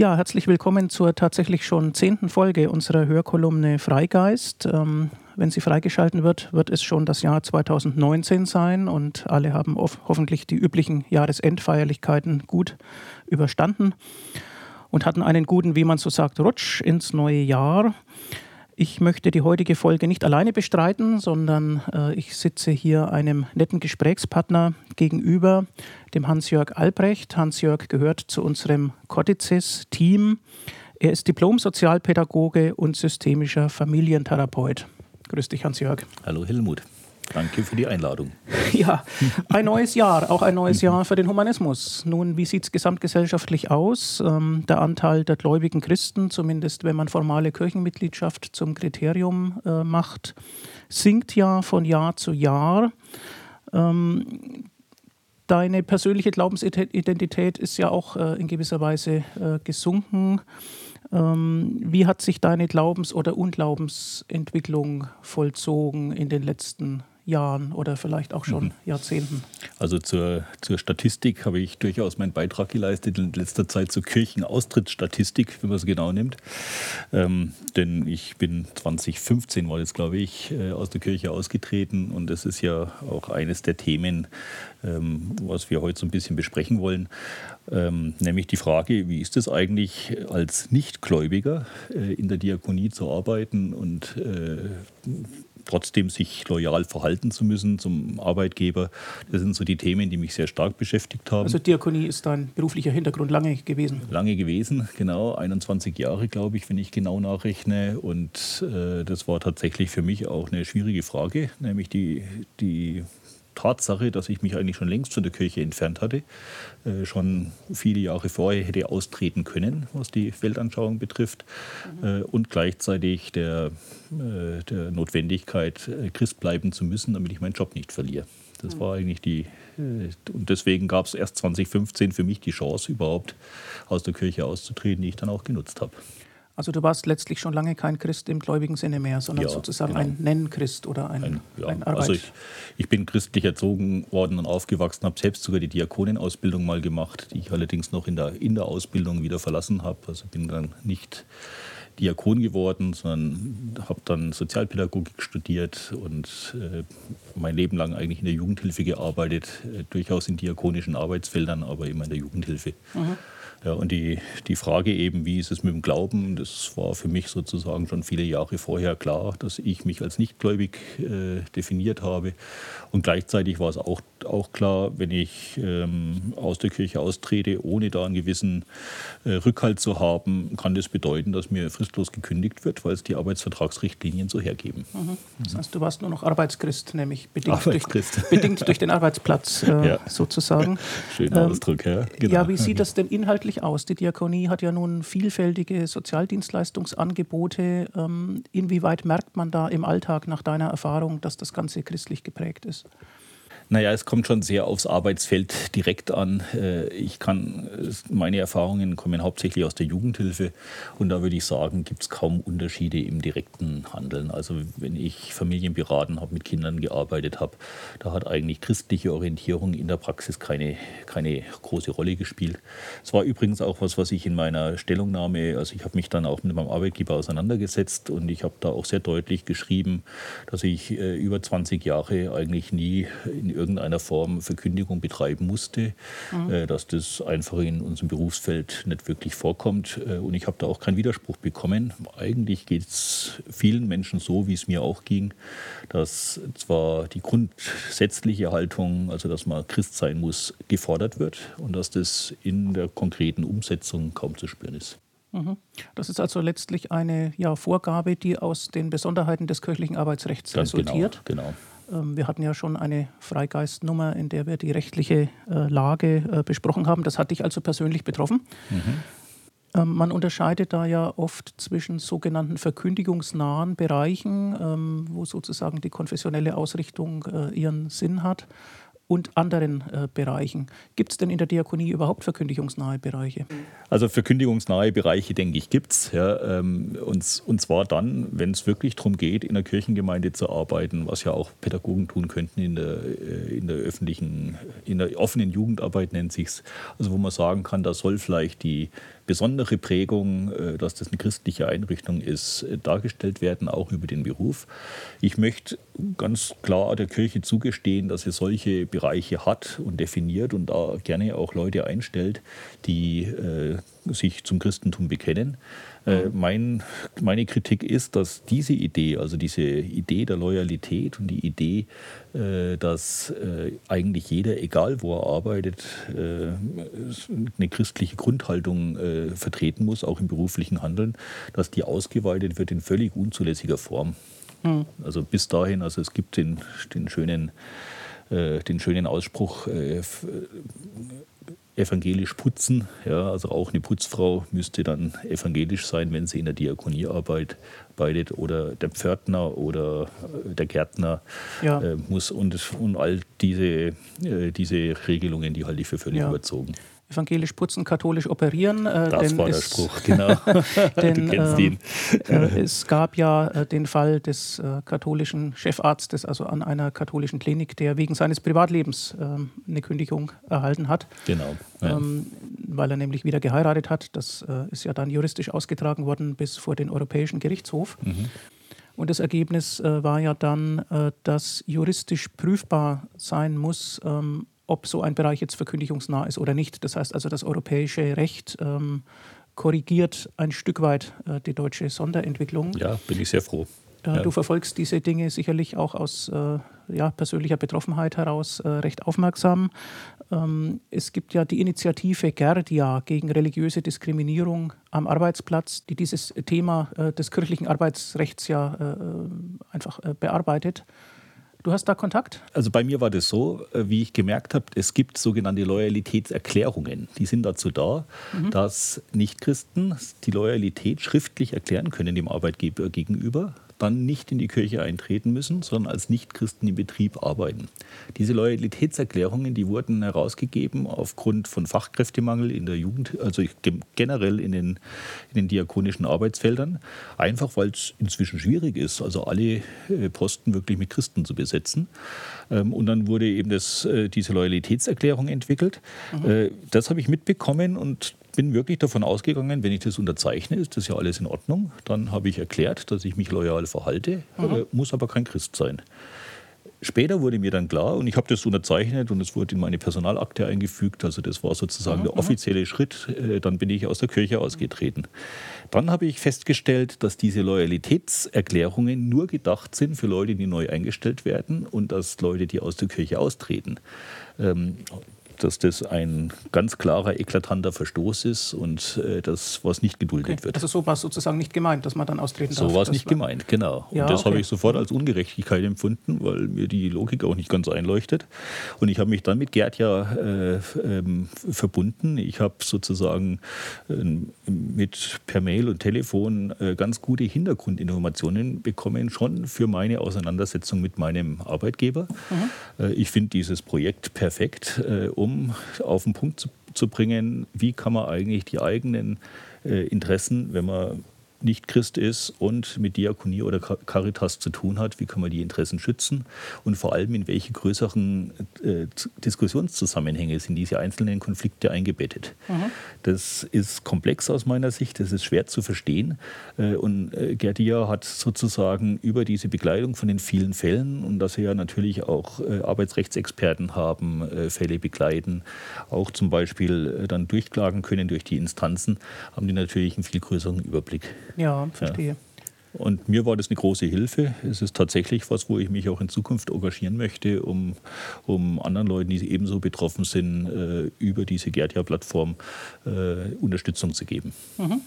Ja, herzlich willkommen zur tatsächlich schon zehnten Folge unserer Hörkolumne Freigeist. Ähm, wenn sie freigeschalten wird, wird es schon das Jahr 2019 sein und alle haben hoffentlich die üblichen Jahresendfeierlichkeiten gut überstanden und hatten einen guten, wie man so sagt, Rutsch ins neue Jahr. Ich möchte die heutige Folge nicht alleine bestreiten, sondern äh, ich sitze hier einem netten Gesprächspartner gegenüber, dem Hans-Jörg Albrecht. Hans-Jörg gehört zu unserem Cortices-Team. Er ist Diplom-Sozialpädagoge und systemischer Familientherapeut. Grüß dich, Hans-Jörg. Hallo, Helmut. Danke für die Einladung. Ja, ein neues Jahr, auch ein neues Jahr für den Humanismus. Nun, wie sieht es gesamtgesellschaftlich aus? Ähm, der Anteil der gläubigen Christen, zumindest wenn man formale Kirchenmitgliedschaft zum Kriterium äh, macht, sinkt ja von Jahr zu Jahr. Ähm, deine persönliche Glaubensidentität ist ja auch äh, in gewisser Weise äh, gesunken. Ähm, wie hat sich deine Glaubens- oder Unglaubensentwicklung vollzogen in den letzten Jahren oder vielleicht auch schon mhm. Jahrzehnten. Also zur, zur Statistik habe ich durchaus meinen Beitrag geleistet in letzter Zeit zur Kirchenaustrittsstatistik, wenn man es genau nimmt. Ähm, denn ich bin 2015 war das, glaube ich, äh, aus der Kirche ausgetreten und das ist ja auch eines der Themen, ähm, was wir heute so ein bisschen besprechen wollen. Ähm, nämlich die Frage, wie ist es eigentlich als Nichtgläubiger äh, in der Diakonie zu arbeiten und äh, trotzdem sich loyal verhalten zu müssen zum Arbeitgeber. Das sind so die Themen, die mich sehr stark beschäftigt haben. Also Diakonie ist dein beruflicher Hintergrund lange gewesen? Lange gewesen, genau. 21 Jahre, glaube ich, wenn ich genau nachrechne. Und äh, das war tatsächlich für mich auch eine schwierige Frage, nämlich die, die Tatsache, dass ich mich eigentlich schon längst von der Kirche entfernt hatte, äh, schon viele Jahre vorher hätte austreten können, was die Weltanschauung betrifft, mhm. und gleichzeitig der, äh, der Notwendigkeit, Christ bleiben zu müssen, damit ich meinen Job nicht verliere. Das mhm. war eigentlich die, und deswegen gab es erst 2015 für mich die Chance, überhaupt aus der Kirche auszutreten, die ich dann auch genutzt habe. Also du warst letztlich schon lange kein Christ im gläubigen Sinne mehr, sondern ja, sozusagen genau. ein Nennchrist oder ein, ein, ja. ein Arbeit. Also ich, ich, bin christlich erzogen worden und aufgewachsen, habe selbst sogar die Diakonenausbildung mal gemacht, die ich allerdings noch in der, in der Ausbildung wieder verlassen habe. Also bin dann nicht Diakon geworden, sondern habe dann Sozialpädagogik studiert und äh, mein Leben lang eigentlich in der Jugendhilfe gearbeitet, äh, durchaus in diakonischen Arbeitsfeldern, aber immer in der Jugendhilfe. Mhm. Ja, und die, die Frage eben, wie ist es mit dem Glauben, das war für mich sozusagen schon viele Jahre vorher klar, dass ich mich als nichtgläubig äh, definiert habe. Und gleichzeitig war es auch, auch klar, wenn ich ähm, aus der Kirche austrete, ohne da einen gewissen äh, Rückhalt zu haben, kann das bedeuten, dass mir fristlos gekündigt wird, weil es die Arbeitsvertragsrichtlinien so hergeben. Mhm. Das heißt, du warst nur noch Arbeitschrist, nämlich bedingt, Arbeitschrist. Durch, bedingt durch den Arbeitsplatz äh, ja. sozusagen. Schöner ähm, Ausdruck, ja. Genau. Ja, wie sieht das denn inhaltlich inhaltlich aus? Die Diakonie hat ja nun vielfältige Sozialdienstleistungsangebote. Ähm, inwieweit merkt man da im Alltag nach deiner Erfahrung, dass das Ganze christlich geprägt ist? Naja, es kommt schon sehr aufs Arbeitsfeld direkt an. Äh, ich kann, meine Erfahrungen kommen hauptsächlich aus der Jugendhilfe und da würde ich sagen, gibt es kaum Unterschiede im direkten Handeln. Also wenn ich Familien beraten habe, mit Kindern gearbeitet habe, da hat eigentlich christliche Orientierung in der Praxis keine, keine große Rolle gespielt. Es war übrigens auch was, was ich in meiner Stellungnahme, also ich habe mich dann auch mit meinem Arbeitgeber auseinandergesetzt und ich habe da auch sehr deutlich geschrieben, dass ich äh, über 20 Jahre eigentlich nie in irgendeiner Form Verkündigung betreiben musste, mhm. äh, dass das einfach in unserem Berufsfeld nicht wirklich vorkommt. Äh, und ich habe da auch keinen Widerspruch bekommen. Eigentlich geht es vielen Menschen so, wie es mir auch ging, dass zwar die grundsätzliche Haltung, also dass man Christ sein muss, gefordert wird und dass das in der konkreten Umsetzung kaum zu spüren ist. Mhm. Das ist also letztlich eine ja, Vorgabe, die aus den Besonderheiten des kirchlichen Arbeitsrechts Ganz genau, resultiert. Genau, genau. Ähm, wir hatten ja schon eine Freigeistnummer, in der wir die rechtliche äh, Lage äh, besprochen haben. Das hat dich also persönlich betroffen. Mhm. Ähm, man unterscheidet da ja oft zwischen sogenannten verkündigungsnahen Bereichen, ähm, wo sozusagen die konfessionelle Ausrichtung äh, ihren Sinn hat, und anderen äh, Bereichen. Gibt es denn in der Diakonie überhaupt verkündigungsnahe Bereiche? Also verkündigungsnahe Bereiche, denke ich, gibt es. Ja, ähm, und, und zwar dann, wenn es wirklich darum geht, in der Kirchengemeinde zu arbeiten, was ja auch Pädagogen tun könnten in der, äh, in der öffentlichen, in der offenen Jugendarbeit nennt sich es. Also wo man sagen kann, da soll vielleicht die besondere Prägung, äh, dass das eine christliche Einrichtung ist, äh, dargestellt werden, auch über den Beruf. Ich möchte ganz klar der Kirche zugestehen, dass sie solche Bereiche hat und definiert und da gerne auch Leute einstellt, die äh, sich zum Christentum bekennen. Äh, mein, meine Kritik ist, dass diese Idee, also diese Idee der Loyalität und die Idee, äh, dass äh, eigentlich jeder, egal wo er arbeitet, äh, eine christliche Grundhaltung äh, vertreten muss, auch im beruflichen Handeln, dass die ausgeweitet wird in völlig unzulässiger Form. Mhm. Also bis dahin, also es gibt den, den schönen äh, den schönen Ausspruch, evangelisch putzen. Ja, also auch eine Putzfrau müsste dann evangelisch sein, wenn sie in der Diakonie arbeitet oder der Pförtner oder äh, der Gärtner ja. äh, muss und, und all diese, äh, diese Regelungen, die halte ich für völlig ja. überzogen evangelisch putzen, katholisch operieren. Äh, das war der Spruch, genau. denn, du kennst ihn. Äh, es gab ja äh, den Fall des äh, katholischen Chefarztes, also an einer katholischen Klinik, der wegen seines Privatlebens ähm, eine Kündigung erhalten hat. Genau. Ja. Ähm, weil er nämlich wieder geheiratet hat. Das äh, ist ja dann juristisch ausgetragen worden bis vor den Europäischen Gerichtshof. Mhm. Und das Ergebnis äh, war ja dann, dass juristisch prüfbar sein muss, ähm, ob so ein Bereich jetzt verkündigungsnah ist oder nicht. Das heißt also, das europäische Recht ähm, korrigiert ein Stück weit äh, die deutsche Sonderentwicklung. Ja, bin ich sehr froh. Äh, ja. Du verfolgst diese Dinge sicherlich auch aus äh, ja, persönlicher Betroffenheit heraus äh, recht aufmerksam. Ähm, es gibt ja die Initiative Gerdia gegen religiöse Diskriminierung am Arbeitsplatz, die dieses Thema äh, des kirchlichen Arbeitsrechts ja einfach bearbeitet. Du hast da Kontakt? Also bei mir war das so, äh, wie ich gemerkt habe, es gibt sogenannte Loyalitätserklärungen. Die sind dazu da, mhm. dass Nichtchristen die Loyalität schriftlich erklären können dem Arbeitgeber gegenüber dann nicht in die Kirche eintreten müssen, sondern als Nichtchristen im Betrieb arbeiten. Diese Loyalitätserklärungen, die wurden herausgegeben aufgrund von Fachkräftemangel in der Jugend, also generell in den, in den diakonischen Arbeitsfeldern, einfach weil es inzwischen schwierig ist, also alle äh, Posten wirklich mit Christen zu besetzen. Ähm, und dann wurde eben das, äh, diese Loyalitätserklärung entwickelt. Mhm. Äh, das habe ich mitbekommen und bin wirklich davon ausgegangen, wenn ich das unterzeichne, ist das ja alles in Ordnung. Dann habe ich erklärt, dass ich mich loyal verhalte, mhm. äh, muss aber kein Christ sein. Später wurde mir dann klar, und ich habe das unterzeichnet und es wurde in meine Personalakte eingefügt, also das war sozusagen mhm. der offizielle Schritt, äh, dann bin ich aus der Kirche ausgetreten. Dann habe ich festgestellt, dass diese Loyalitätserklärungen nur gedacht sind für Leute, die neu eingestellt werden und dass Leute, die aus der Kirche austreten. Ähm, dass das ein ganz klarer, eklatanter Verstoß ist und äh, das, was nicht geduldet okay. wird. Also so war es sozusagen nicht gemeint, dass man dann austreten so darf. So war es nicht gemeint, genau. Ja, und das okay. habe ich sofort als Ungerechtigkeit empfunden, weil mir die Logik auch nicht ganz einleuchtet. Und ich habe mich dann mit Gerd ja äh, ähm, verbunden. Ich habe sozusagen äh, mit per Mail und Telefon äh, ganz gute Hintergrundinformationen bekommen, schon für meine Auseinandersetzung mit meinem Arbeitgeber. Mhm. Äh, ich finde dieses Projekt perfekt, äh, um um auf den Punkt zu, zu bringen, wie kann man eigentlich die eigenen äh, Interessen, wenn man nicht Christ ist und mit Diakonie oder Caritas zu tun hat, wie kann man die Interessen schützen und vor allem in welche größeren äh, Diskussionszusammenhänge sind diese einzelnen Konflikte eingebettet. Mhm. Das ist komplex aus meiner Sicht, das ist schwer zu verstehen äh, und äh, Gerdia hat sozusagen über diese Begleitung von den vielen Fällen und dass sie ja natürlich auch äh, Arbeitsrechtsexperten haben, äh, Fälle begleiten, auch zum Beispiel äh, dann durchklagen können durch die Instanzen, haben die natürlich einen viel größeren Überblick. Ja, verstehe. Ja. Und mir war das eine große Hilfe. Es ist tatsächlich was, wo ich mich auch in Zukunft engagieren möchte, um, um anderen Leuten, die ebenso betroffen sind, äh, über diese Gerdia-Plattform äh, Unterstützung zu geben. Mhm.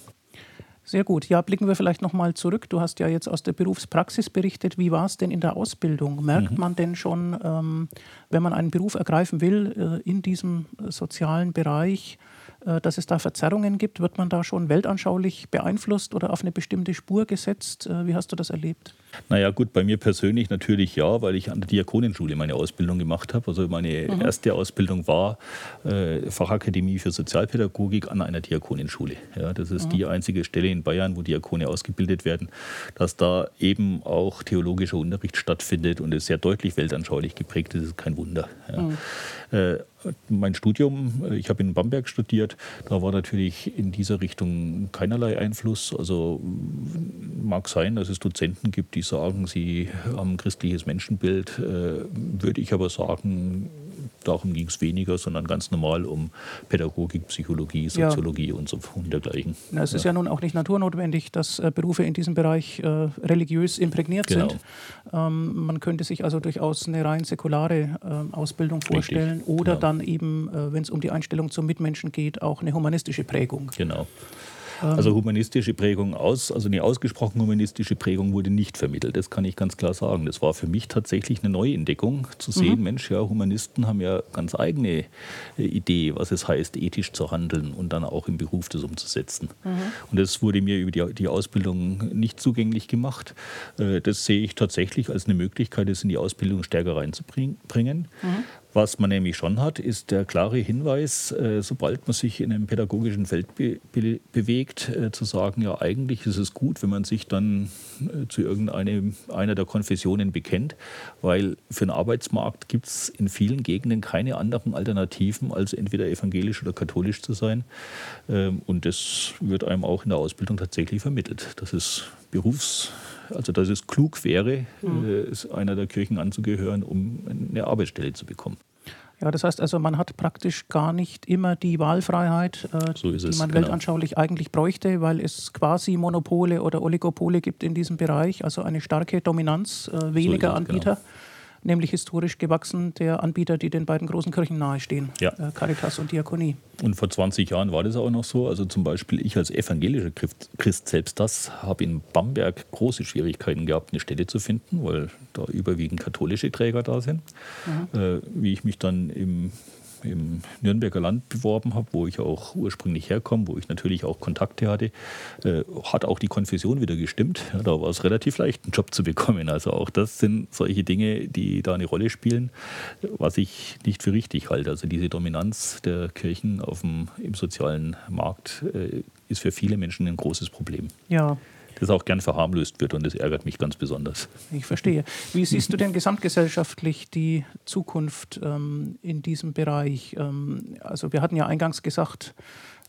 Sehr gut. Ja, blicken wir vielleicht noch mal zurück. Du hast ja jetzt aus der Berufspraxis berichtet. Wie war es denn in der Ausbildung? Merkt mhm. man denn schon, ähm, wenn man einen Beruf ergreifen will äh, in diesem sozialen Bereich, äh, dass es da Verzerrungen gibt? Wird man da schon weltanschaulich beeinflusst oder auf eine bestimmte Spur gesetzt? Äh, wie hast du das erlebt? Naja, gut, bei mir persönlich natürlich ja, weil ich an der Diakonenschule meine Ausbildung gemacht habe. Also meine mhm. erste Ausbildung war äh, Fachakademie für Sozialpädagogik an einer Diakonenschule. Ja, das ist mhm. die einzige Stelle in Bayern, wo Diakone ausgebildet werden, dass da eben auch theologischer Unterricht stattfindet und es sehr deutlich weltanschaulich geprägt ist, ist kein Wunder. Ja. Mhm. Äh, mein Studium, ich habe in Bamberg studiert, da war natürlich in dieser Richtung keinerlei Einfluss. Also mag sein, dass es Dozenten gibt, die sagen, sie haben ein christliches Menschenbild. Äh, würde ich aber sagen, darum ging es weniger, sondern ganz normal um Pädagogik, Psychologie, Soziologie ja. und so und dergleichen. Na, es ja. ist ja nun auch nicht naturnotwendig, dass äh, Berufe in diesem Bereich äh, religiös imprägniert genau. sind. Ähm, man könnte sich also durchaus eine rein säkulare äh, Ausbildung vorstellen Richtig. oder genau. dann eben, äh, wenn es um die Einstellung zum Mitmenschen geht, auch eine humanistische Prägung. Genau. Also humanistische Prägung aus, also eine ausgesprochen humanistische Prägung wurde nicht vermittelt. Das kann ich ganz klar sagen. Das war für mich tatsächlich eine Neuentdeckung, zu sehen, mhm. Mensch, ja, Humanisten haben ja ganz eigene äh, Idee, was es heißt, ethisch zu handeln und dann auch im Beruf das umzusetzen. Mhm. Und das wurde mir über die, die Ausbildung nicht zugänglich gemacht. Äh, das sehe ich tatsächlich als eine Möglichkeit, es in die Ausbildung stärker reinzubringen. Mhm. Was man nämlich schon hat, ist der klare Hinweis, äh, sobald man sich in einem pädagogischen Feld be be bewegt, äh, zu sagen, ja, eigentlich ist es gut, wenn man sich dann zu irgendeiner der Konfessionen bekennt, weil für den Arbeitsmarkt gibt es in vielen Gegenden keine anderen Alternativen, als entweder evangelisch oder katholisch zu sein. Ähm, und das wird einem auch in der Ausbildung tatsächlich vermittelt. Das ist Berufs also dass es klug wäre, mhm. äh, einer der Kirchen anzugehören, um eine Arbeitsstelle zu bekommen. Ja, das heißt also, man hat praktisch gar nicht immer die Wahlfreiheit, äh, so die man genau. weltanschaulich eigentlich bräuchte, weil es quasi Monopole oder Oligopole gibt in diesem Bereich, also eine starke Dominanz äh, weniger so Anbieter. Genau nämlich historisch gewachsen der Anbieter, die den beiden großen Kirchen nahestehen, ja. Äh, Caritas und Diakonie. Und vor 20 Jahren war das auch noch so. Also zum Beispiel ich als evangelischer Christ selbst das habe in Bamberg große Schwierigkeiten gehabt, eine Stelle zu finden, weil da überwiegend katholische Träger da sind. Mhm. Äh, wie ich mich dann im im Nürnberger Land beworben habe, wo ich auch ursprünglich herkomme, wo ich natürlich auch Kontakte hatte, äh, hat auch die Konfession wieder gestimmt. Ja, da war es relativ leicht, einen Job zu bekommen. Also auch das sind solche Dinge, die da eine Rolle spielen, was ich nicht für richtig halte. Also diese Dominanz der Kirchen auf dem, im sozialen Markt äh, ist für viele Menschen ein großes Problem. Ja, das auch gern verharmlost wird und das ärgert mich ganz besonders. Ich verstehe. Wie siehst du denn gesamtgesellschaftlich die Zukunft ähm, in diesem Bereich? Ähm, also wir hatten ja eingangs gesagt,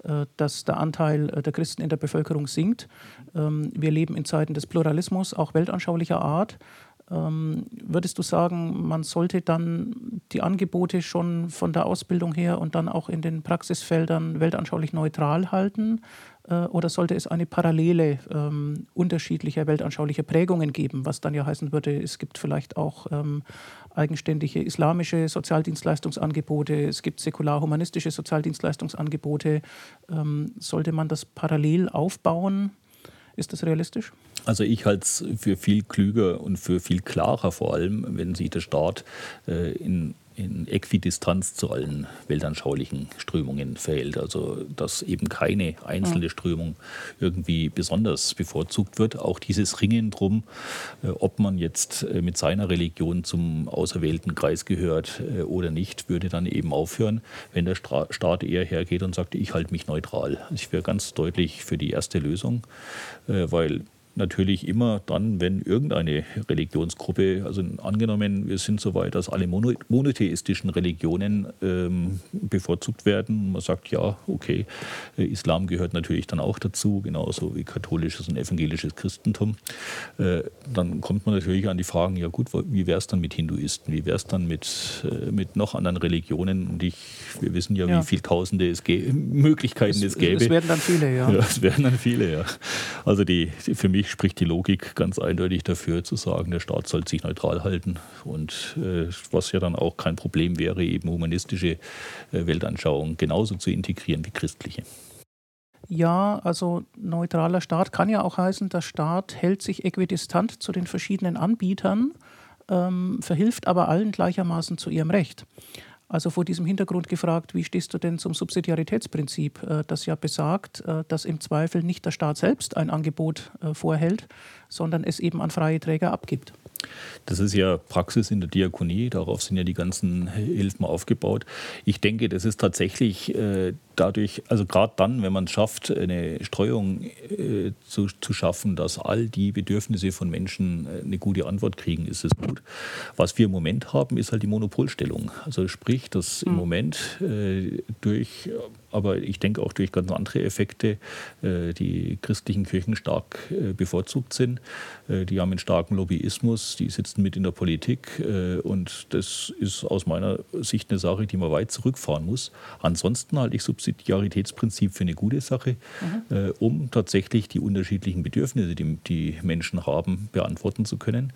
äh, dass der Anteil äh, der Christen in der Bevölkerung sinkt. Ähm, wir leben in Zeiten des Pluralismus, auch weltanschaulicher Art. Ähm, würdest du sagen, man sollte dann die Angebote schon von der Ausbildung her und dann auch in den Praxisfeldern weltanschaulich neutral halten? Äh, oder sollte es eine Parallele ähm, unterschiedlicher weltanschaulicher Prägungen geben, was dann ja heißen würde, es gibt vielleicht auch ähm, eigenständige islamische Sozialdienstleistungsangebote, es gibt säkular-humanistische Sozialdienstleistungsangebote. Ähm, sollte man das parallel aufbauen? Ist das realistisch? Also ich halte es für viel klüger und für viel klarer vor allem, wenn sich der Staat äh, in in Äquidistanz zu allen weltanschaulichen Strömungen verhält. Also dass eben keine einzelne Strömung irgendwie besonders bevorzugt wird. Auch dieses Ringen drum, äh, ob man jetzt äh, mit seiner Religion zum auserwählten Kreis gehört äh, oder nicht, würde dann eben aufhören, wenn der Staat eher hergeht und sagt, ich halte mich neutral. Ich wäre ganz deutlich für die erste Lösung, weil natürlich immer dann, wenn irgendeine Religionsgruppe, also angenommen, wir sind so weit, dass alle monotheistischen Religionen ähm, bevorzugt werden. Man sagt, ja, okay, äh, Islam gehört natürlich dann auch dazu, genauso wie katholisches und evangelisches Christentum. Äh, dann kommt man natürlich an die Fragen, ja gut, wie wäre es dann mit Hinduisten, wie wäre es dann mit, äh, mit noch anderen Religionen? Und ich, wir wissen ja, ja. wie viele Tausende es Möglichkeiten es, es gäbe. Es werden dann viele, ja. ja. Es werden dann viele, ja. Also die, die für mich mich spricht die Logik ganz eindeutig dafür, zu sagen, der Staat soll sich neutral halten. Und äh, was ja dann auch kein Problem wäre, eben humanistische äh, Weltanschauungen genauso zu integrieren wie christliche. Ja, also neutraler Staat kann ja auch heißen, der Staat hält sich äquidistant zu den verschiedenen Anbietern, ähm, verhilft aber allen gleichermaßen zu ihrem Recht. Also vor diesem Hintergrund gefragt, wie stehst du denn zum Subsidiaritätsprinzip, äh, das ja besagt, äh, dass im Zweifel nicht der Staat selbst ein Angebot äh, vorhält, sondern es eben an freie Träger abgibt? Das ist ja Praxis in der Diakonie, darauf sind ja die ganzen Hilfen aufgebaut. Ich denke, das ist tatsächlich äh, dadurch, also gerade dann, wenn man es schafft, eine Streuung äh, zu, zu schaffen, dass all die Bedürfnisse von Menschen äh, eine gute Antwort kriegen, ist es gut. Was wir im Moment haben, ist halt die Monopolstellung. Also sprich, dass im hm. Moment äh, durch aber ich denke auch durch ganz andere Effekte äh, die christlichen Kirchen stark äh, bevorzugt sind. Äh, die haben einen starken Lobbyismus, die sitzen mit in der Politik und das ist aus meiner Sicht eine Sache, die man weit zurückfahren muss. Ansonsten halte ich Subsidiaritätsprinzip für eine gute Sache, mhm. um tatsächlich die unterschiedlichen Bedürfnisse, die die Menschen haben, beantworten zu können.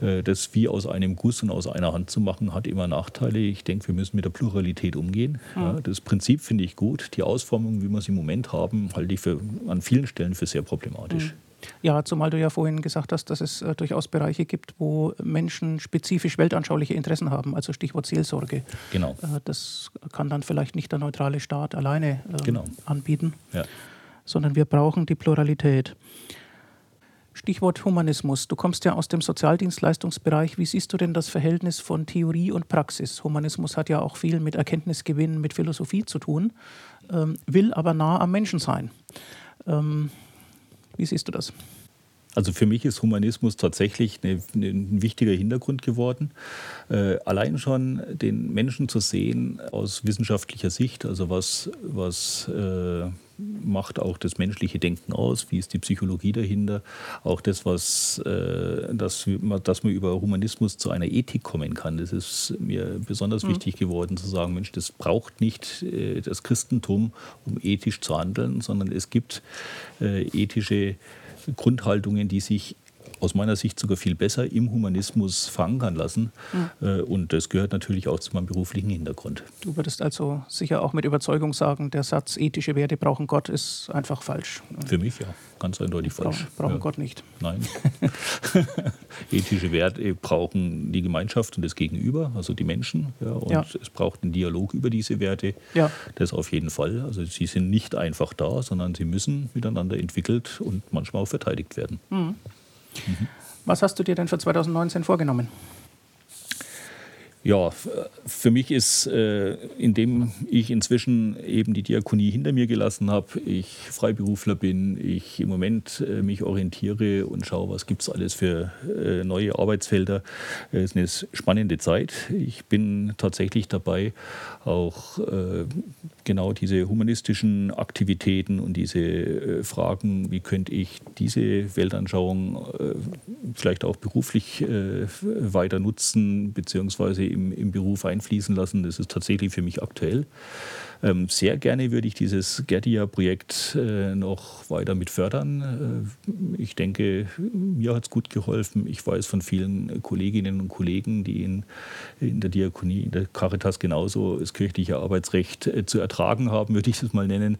Mhm. Das wie aus einem Guss und aus einer Hand zu machen, hat immer Nachteile. Ich denke, wir müssen mit der Pluralität umgehen. Mhm. Das Prinzip finde ich gut gut. Die Ausformung, wie wir sie im Moment haben, halte ich für, an vielen Stellen für sehr problematisch. Mhm. Ja, zumal du ja vorhin gesagt hast, dass es äh, durchaus Bereiche gibt, wo Menschen spezifisch weltanschauliche Interessen haben, also Stichwort Seelsorge. Genau. Äh, das kann dann vielleicht nicht der neutrale Staat alleine äh, genau. anbieten, ja. sondern wir brauchen die Pluralität. Stichwort Humanismus. Du kommst ja aus dem Sozialdienstleistungsbereich. Wie siehst du denn das Verhältnis von Theorie und Praxis? Humanismus hat ja auch viel mit Erkenntnisgewinn, mit Philosophie zu tun, ähm, will aber nah am Menschen sein. Ähm, wie siehst du das? Also für mich ist Humanismus tatsächlich eine, eine, ein wichtiger Hintergrund geworden. Äh, allein schon den Menschen zu sehen aus wissenschaftlicher Sicht, also was, was äh, macht auch das menschliche Denken aus, wie ist die Psychologie dahinter, auch das, was, äh, dass, dass man über Humanismus zu einer Ethik kommen kann. Das ist mir besonders mhm. wichtig geworden zu sagen, Mensch, das braucht nicht äh, das Christentum, um ethisch zu handeln, sondern es gibt äh, ethische Grundhaltungen, die sich aus meiner Sicht sogar viel besser im Humanismus verankern lassen. Mhm. Und das gehört natürlich auch zu meinem beruflichen Hintergrund. Du würdest also sicher auch mit Überzeugung sagen, der Satz, ethische Werte brauchen Gott, ist einfach falsch. Für mich ja, ganz eindeutig falsch. Brauchen, brauchen ja. Gott nicht. Nein. ethische Werte brauchen die Gemeinschaft und das Gegenüber, also die Menschen. Ja, und ja. es braucht einen Dialog über diese Werte. Ja. Das auf jeden Fall. Also sie sind nicht einfach da, sondern sie müssen miteinander entwickelt und manchmal auch verteidigt werden. Mhm. Was hast du dir denn für 2019 vorgenommen? Ja, für mich ist, äh, indem ich inzwischen eben die Diakonie hinter mir gelassen habe, ich Freiberufler bin, ich im Moment äh, mich orientiere und schaue, was gibt es alles für äh, neue Arbeitsfelder. Ist eine spannende Zeit. Ich bin tatsächlich dabei, auch genau diese humanistischen Aktivitäten und diese Fragen, wie könnte ich diese Weltanschauung vielleicht auch beruflich weiter nutzen, beziehungsweise im, im Beruf einfließen lassen. Das ist tatsächlich für mich aktuell. Ähm, sehr gerne würde ich dieses Gerdia-Projekt äh, noch weiter mit fördern. Äh, ich denke, mir hat es gut geholfen. Ich weiß von vielen Kolleginnen und Kollegen, die in, in der Diakonie, in der Caritas genauso das kirchliche Arbeitsrecht äh, zu ertragen haben, würde ich es mal nennen.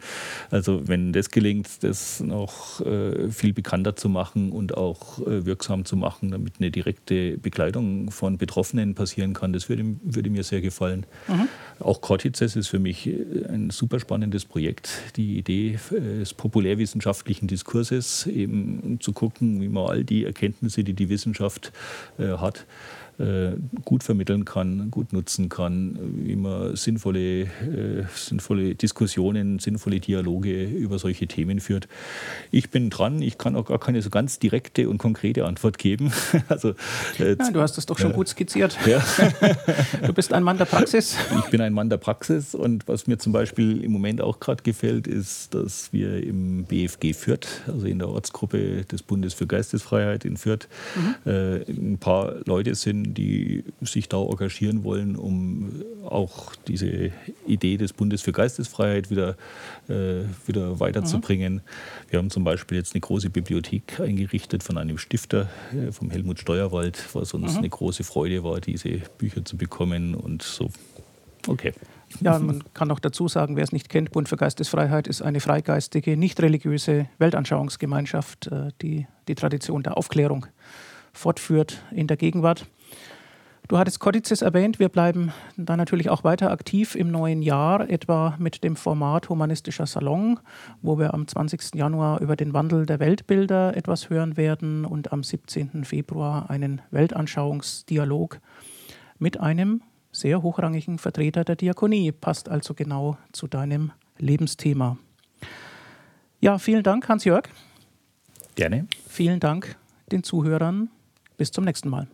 Also wenn das gelingt, das noch äh, viel bekannter zu machen und auch äh, wirksam zu machen, damit eine direkte Begleitung von Betroffenen passieren kann, das würde, würde mir sehr gefallen. Mhm. Auch Cortices ist für mich ein super spannendes Projekt. Die Idee des populärwissenschaftlichen Diskurses, eben zu gucken, wie man all die Erkenntnisse, die die Wissenschaft äh, hat, äh, gut vermitteln kann, gut nutzen kann, wie man sinnvolle, äh, sinnvolle Diskussionen, sinnvolle Dialoge über solche Themen führt. Ich bin dran, ich kann auch gar keine so ganz direkte und konkrete Antwort geben. also, äh, Nein, du hast das doch schon gut skizziert. Ja. du bist ein Mann der Praxis. Ich bin ein Mann der Praxis und was mir zum Beispiel im Moment auch gerade gefällt, ist, dass wir im BFG Fürth, also in der Ortsgruppe des Bundes für Geistesfreiheit in Fürth, mhm. äh, ein paar Leute sind, die sich da engagieren wollen, um auch diese Idee des Bundes für Geistesfreiheit wieder, äh, wieder weiterzubringen. Mhm. Wir haben zum Beispiel jetzt eine große Bibliothek eingerichtet von einem Stifter, äh, vom Helmut Steuerwald, was uns mhm. eine große Freude war, diese Bücher zu bekommen und so. Okay. Ja, man kann auch dazu sagen, wer es nicht kennt, Bund für Geistesfreiheit ist eine freigeistige, nicht religiöse Weltanschauungsgemeinschaft, äh, die die Tradition der Aufklärung fortführt in der Gegenwart. Du hattest Kodizes erwähnt, wir bleiben da natürlich auch weiter aktiv im neuen Jahr, etwa mit dem Format Humanistischer Salon, wo wir am 20. Januar über den Wandel der Weltbilder etwas hören werden und am 17. Februar einen Weltanschauungsdialog mit einem sehr hochrangigen Vertreter der Diakonie. Passt also genau zu deinem Lebensthema. Ja, vielen Dank, Hans-Jörg. Gerne. Vielen Dank den Zuhörern. Bis zum nächsten Mal.